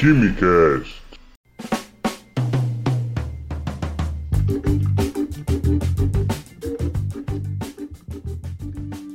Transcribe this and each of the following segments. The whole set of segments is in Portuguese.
Quimicast.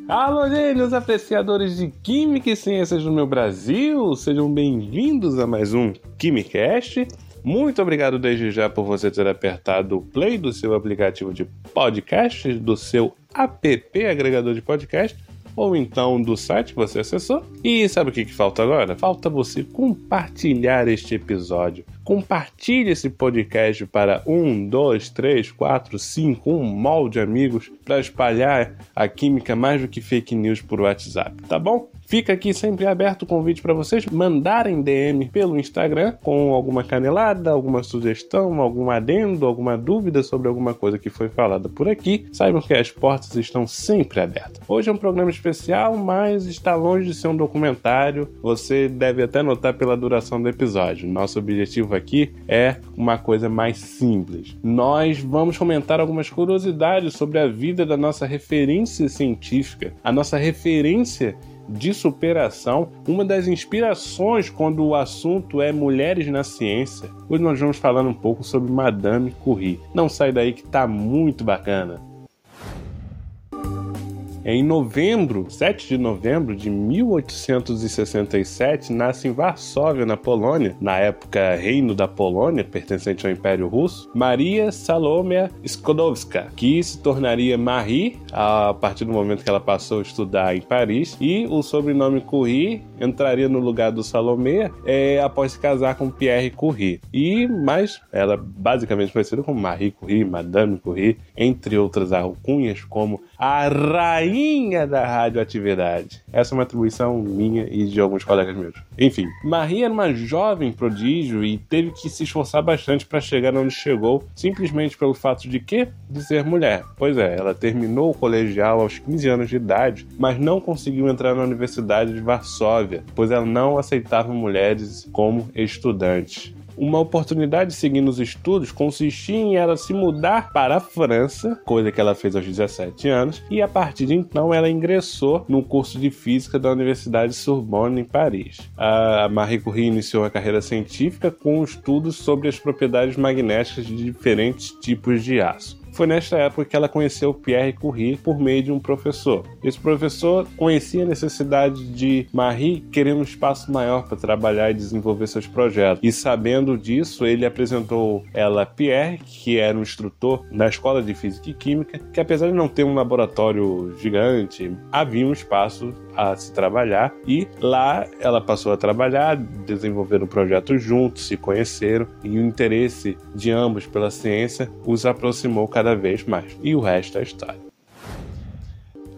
Alô, gênios apreciadores de Química e Ciências do meu Brasil! Sejam bem-vindos a mais um Quimicast. Muito obrigado desde já por você ter apertado o play do seu aplicativo de podcast, do seu app agregador de podcast ou então do site que você acessou. E sabe o que, que falta agora? Falta você compartilhar este episódio. Compartilhe esse podcast para um, dois, três, quatro, cinco, um molde de amigos para espalhar a química mais do que fake news por WhatsApp, tá bom? Fica aqui sempre aberto o convite para vocês mandarem DM pelo Instagram com alguma canelada, alguma sugestão, algum adendo, alguma dúvida sobre alguma coisa que foi falada por aqui. Saibam que as portas estão sempre abertas. Hoje é um programa especial, mas está longe de ser um documentário. Você deve até notar pela duração do episódio. Nosso objetivo aqui é uma coisa mais simples. Nós vamos comentar algumas curiosidades sobre a vida da nossa referência científica, a nossa referência de superação, uma das inspirações quando o assunto é mulheres na ciência. Hoje nós vamos falar um pouco sobre Madame Curie. Não sai daí que tá muito bacana. Em novembro, 7 de novembro de 1867, nasce em Varsóvia, na Polônia, na época Reino da Polônia, pertencente ao Império Russo, Maria Salomea Skodowska, que se tornaria Marie a partir do momento que ela passou a estudar em Paris, e o sobrenome Curie entraria no lugar do Salomea é, após se casar com Pierre Curie. E mais, ela basicamente conhecida como Marie Curie, Madame Curie, entre outras alcunhas como a rainha da radioatividade. Essa é uma atribuição minha e de alguns colegas meus. Enfim, Marie era uma jovem prodígio e teve que se esforçar bastante para chegar onde chegou, simplesmente pelo fato de que? De ser mulher. Pois é, ela terminou o colegial aos 15 anos de idade, mas não conseguiu entrar na Universidade de Varsóvia, pois ela não aceitava mulheres como estudantes. Uma oportunidade de seguir nos estudos consistia em ela se mudar para a França, coisa que ela fez aos 17 anos, e a partir de então ela ingressou no curso de física da Universidade Sorbonne em Paris. A Marie Curie iniciou a carreira científica com estudos sobre as propriedades magnéticas de diferentes tipos de aço. Foi nesta época que ela conheceu Pierre Curie por meio de um professor. Esse professor conhecia a necessidade de Marie querer um espaço maior para trabalhar e desenvolver seus projetos. E sabendo disso, ele apresentou ela a Pierre, que era um instrutor na Escola de Física e Química, que apesar de não ter um laboratório gigante, havia um espaço a se trabalhar e lá ela passou a trabalhar, desenvolveram um projeto juntos, se conheceram e o interesse de ambos pela ciência os aproximou cada vez mais. E o resto é história.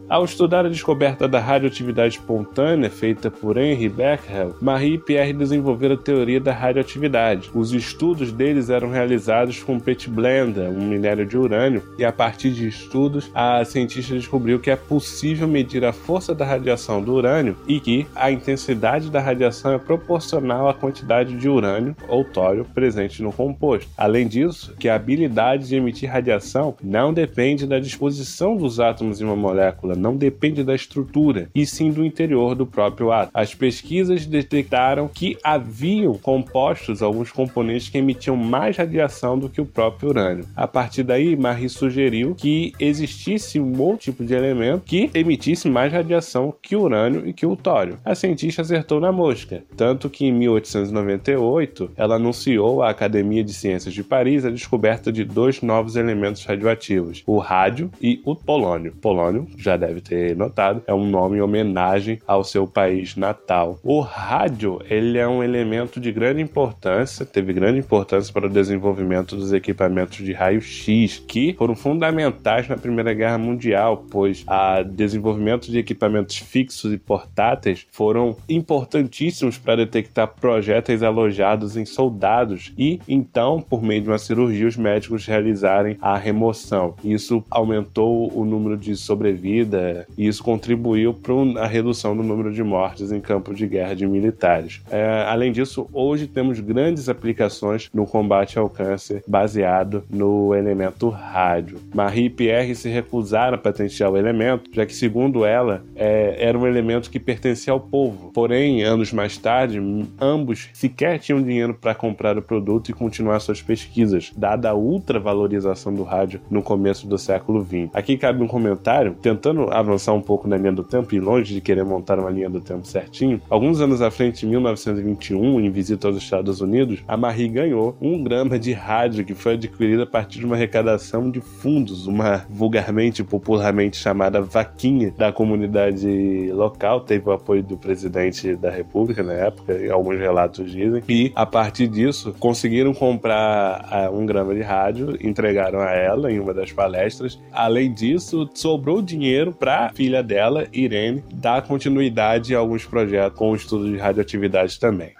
Ao estudar a descoberta da radioatividade espontânea feita por Henry Becquerel, Marie e Pierre desenvolveram a teoria da radioatividade. Os estudos deles eram realizados com petblenda, um minério de urânio, e a partir de estudos, a cientista descobriu que é possível medir a força da radiação do urânio e que a intensidade da radiação é proporcional à quantidade de urânio ou tório presente no composto. Além disso, que a habilidade de emitir radiação não depende da disposição dos átomos em uma molécula, não depende da estrutura, e sim do interior do próprio átomo. As pesquisas detectaram que haviam compostos, alguns componentes que emitiam mais radiação do que o próprio urânio. A partir daí, Marie sugeriu que existisse um outro tipo de elemento que emitisse mais radiação que o urânio e que o tório. A cientista acertou na mosca, tanto que em 1898 ela anunciou à Academia de Ciências de Paris a descoberta de dois novos elementos radioativos, o rádio e o polônio. Polônio já deve deve ter notado, é um nome em homenagem ao seu país natal. O rádio, ele é um elemento de grande importância, teve grande importância para o desenvolvimento dos equipamentos de raio-x, que foram fundamentais na Primeira Guerra Mundial, pois o desenvolvimento de equipamentos fixos e portáteis foram importantíssimos para detectar projéteis alojados em soldados e, então, por meio de uma cirurgia, os médicos realizarem a remoção. Isso aumentou o número de sobrevida e isso contribuiu para a redução do número de mortes em campos de guerra de militares. É, além disso, hoje temos grandes aplicações no combate ao câncer baseado no elemento rádio. Marie e Pierre se recusaram a patentear o elemento, já que, segundo ela, é, era um elemento que pertencia ao povo. Porém, anos mais tarde, ambos sequer tinham dinheiro para comprar o produto e continuar suas pesquisas, dada a ultravalorização do rádio no começo do século XX. Aqui cabe um comentário, tentando avançar um pouco na linha do tempo e longe de querer montar uma linha do tempo certinho. Alguns anos à frente, em 1921, em visita aos Estados Unidos, a Marie ganhou um grama de rádio que foi adquirida a partir de uma arrecadação de fundos, uma vulgarmente, popularmente chamada vaquinha da comunidade local, teve o apoio do presidente da República na época, alguns relatos dizem, e a partir disso conseguiram comprar um grama de rádio, entregaram a ela em uma das palestras. Além disso, sobrou dinheiro para filha dela, Irene, dar continuidade a alguns projetos com o estudo de radioatividade também.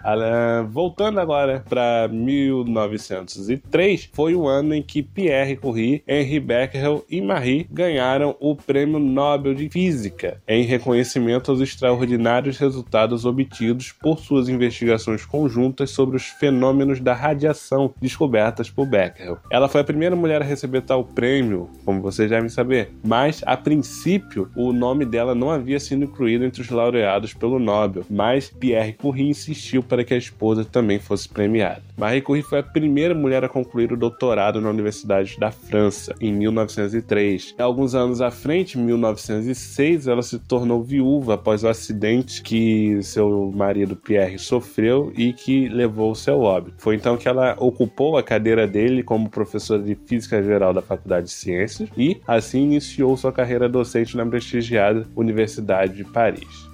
Voltando agora para 1903, foi o ano em que Pierre Curie, Henri Becquerel e Marie ganharam o Prêmio Nobel de Física em reconhecimento aos extraordinários resultados obtidos por suas investigações conjuntas sobre os fenômenos da radiação descobertas por Becquerel. Ela foi a primeira mulher a receber tal prêmio, como vocês devem saber, mas a princípio o nome dela não havia sido incluído entre os laureados pelo Nobel, mas Pierre Curie insistiu para que a esposa também fosse premiada. Marie Curie foi a primeira mulher a concluir o doutorado na Universidade da França, em 1903. Alguns anos à frente, em 1906, ela se tornou viúva após o acidente que seu marido Pierre sofreu e que levou seu óbito. Foi então que ela ocupou a cadeira dele como professora de Física Geral da Faculdade de Ciências e, assim, iniciou sua carreira docente na prestigiada Universidade de Paris.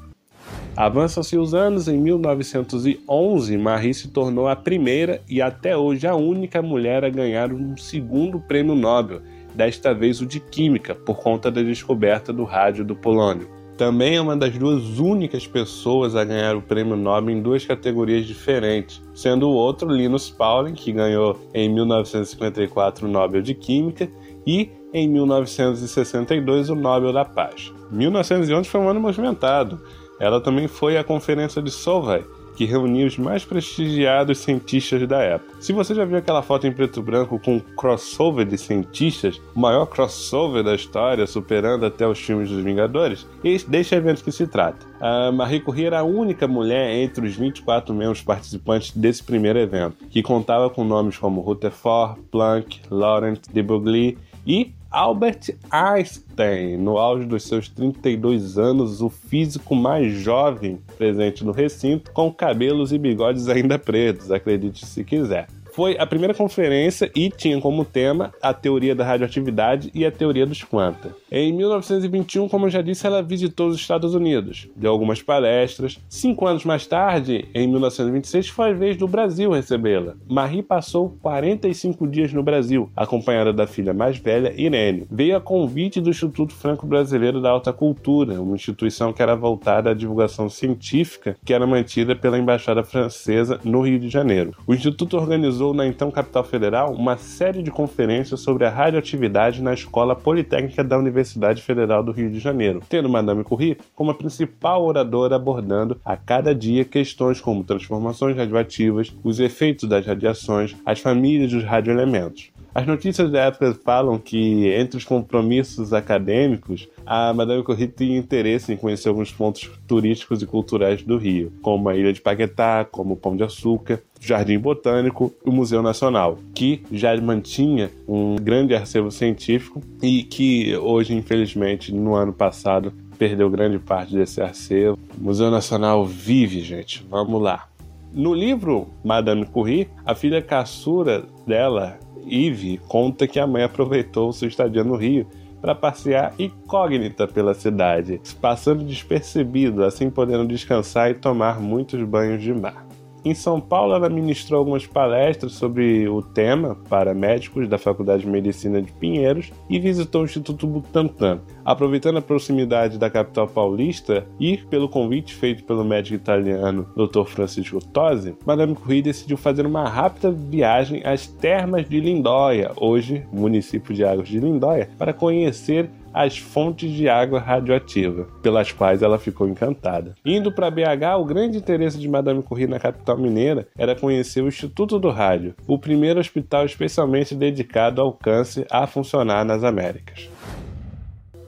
Avançam-se os anos, em 1911, Marie se tornou a primeira e até hoje a única mulher a ganhar um segundo prêmio Nobel, desta vez o de Química, por conta da descoberta do rádio do polônio. Também é uma das duas únicas pessoas a ganhar o prêmio Nobel em duas categorias diferentes, sendo o outro Linus Pauling, que ganhou em 1954 o Nobel de Química, e em 1962 o Nobel da Paz. 1911 foi um ano movimentado. Ela também foi à Conferência de Solvay, que reuniu os mais prestigiados cientistas da época. Se você já viu aquela foto em preto e branco com um crossover de cientistas, o maior crossover da história, superando até os filmes dos Vingadores, deste evento que se trata. A Marie Curie era a única mulher entre os 24 membros participantes desse primeiro evento, que contava com nomes como Rutherford, Planck, Laurent de Broglie e Albert Einstein, no auge dos seus 32 anos, o físico mais jovem presente no recinto, com cabelos e bigodes ainda pretos, acredite se quiser. Foi a primeira conferência e tinha como tema a teoria da radioatividade e a teoria dos quanta. Em 1921, como eu já disse, ela visitou os Estados Unidos, deu algumas palestras. Cinco anos mais tarde, em 1926, foi a vez do Brasil recebê-la. Marie passou 45 dias no Brasil, acompanhada da filha mais velha, Irene. Veio a convite do Instituto Franco-Brasileiro da Alta Cultura, uma instituição que era voltada à divulgação científica que era mantida pela Embaixada Francesa no Rio de Janeiro. O Instituto organizou realizou na então capital federal uma série de conferências sobre a radioatividade na Escola Politécnica da Universidade Federal do Rio de Janeiro, tendo Madame Curie como a principal oradora abordando a cada dia questões como transformações radioativas, os efeitos das radiações, as famílias dos radioelementos. As notícias da época falam que, entre os compromissos acadêmicos, a Madame Curie tinha interesse em conhecer alguns pontos turísticos e culturais do Rio, como a Ilha de Paquetá, como o Pão de Açúcar, o Jardim Botânico e o Museu Nacional, que já mantinha um grande acervo científico e que hoje, infelizmente, no ano passado, perdeu grande parte desse acervo. O Museu Nacional vive, gente. Vamos lá. No livro Madame Curie, a filha caçura dela, Eve conta que a mãe aproveitou sua estadia no Rio para passear incógnita pela cidade, passando despercebido, assim podendo descansar e tomar muitos banhos de mar. Em São Paulo, ela ministrou algumas palestras sobre o tema para médicos da Faculdade de Medicina de Pinheiros e visitou o Instituto Butantan. Aproveitando a proximidade da capital paulista e pelo convite feito pelo médico italiano Dr. Francisco Tosi, Madame Curie decidiu fazer uma rápida viagem às termas de Lindóia, hoje município de Águas de Lindóia, para conhecer as fontes de água radioativa, pelas quais ela ficou encantada. Indo para BH, o grande interesse de Madame Curie na capital mineira era conhecer o Instituto do Rádio, o primeiro hospital especialmente dedicado ao câncer a funcionar nas Américas.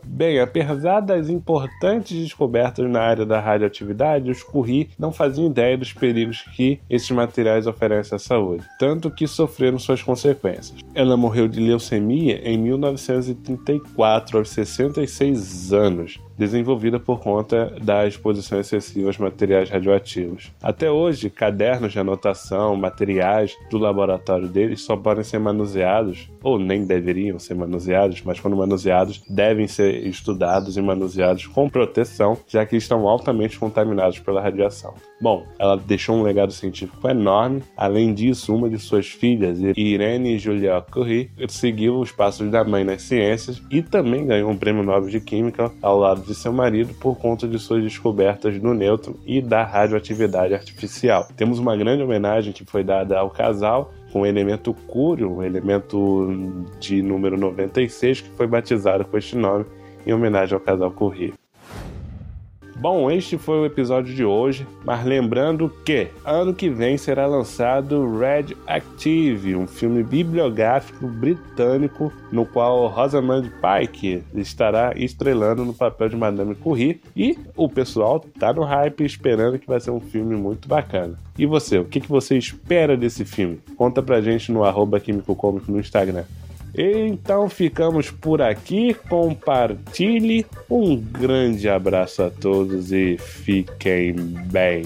Bem, apesar das importantes descobertas na área da radioatividade, os Curie não faziam ideia dos perigos que esses materiais oferecem à saúde, tanto que sofreram suas consequências. Ela morreu de leucemia em 1934, aos 66 anos, desenvolvida por conta da exposição excessiva aos materiais radioativos. Até hoje, cadernos de anotação, materiais do laboratório deles só podem ser manuseados, ou nem deveriam ser manuseados, mas quando manuseados, devem ser estudados e manuseados com proteção, já que estão altamente contaminados pela radiação. Bom, ela deixou um legado científico enorme. Além disso, uma de suas filhas, Irene Julia Curie, seguiu os passos da mãe nas ciências e também ganhou um prêmio Nobel de Química ao lado de seu marido por conta de suas descobertas do nêutron e da radioatividade artificial. Temos uma grande homenagem que foi dada ao casal com o elemento cúrio, um elemento de número 96 que foi batizado com este nome em homenagem ao casal Curie. Bom, este foi o episódio de hoje, mas lembrando que ano que vem será lançado Red Active, um filme bibliográfico britânico no qual Rosamund Pike estará estrelando no papel de Madame Curie e o pessoal tá no hype esperando que vai ser um filme muito bacana. E você, o que, você espera desse filme? Conta pra gente no arroba Químico Cômico no Instagram. Então ficamos por aqui. Compartilhe. Um grande abraço a todos e fiquem bem.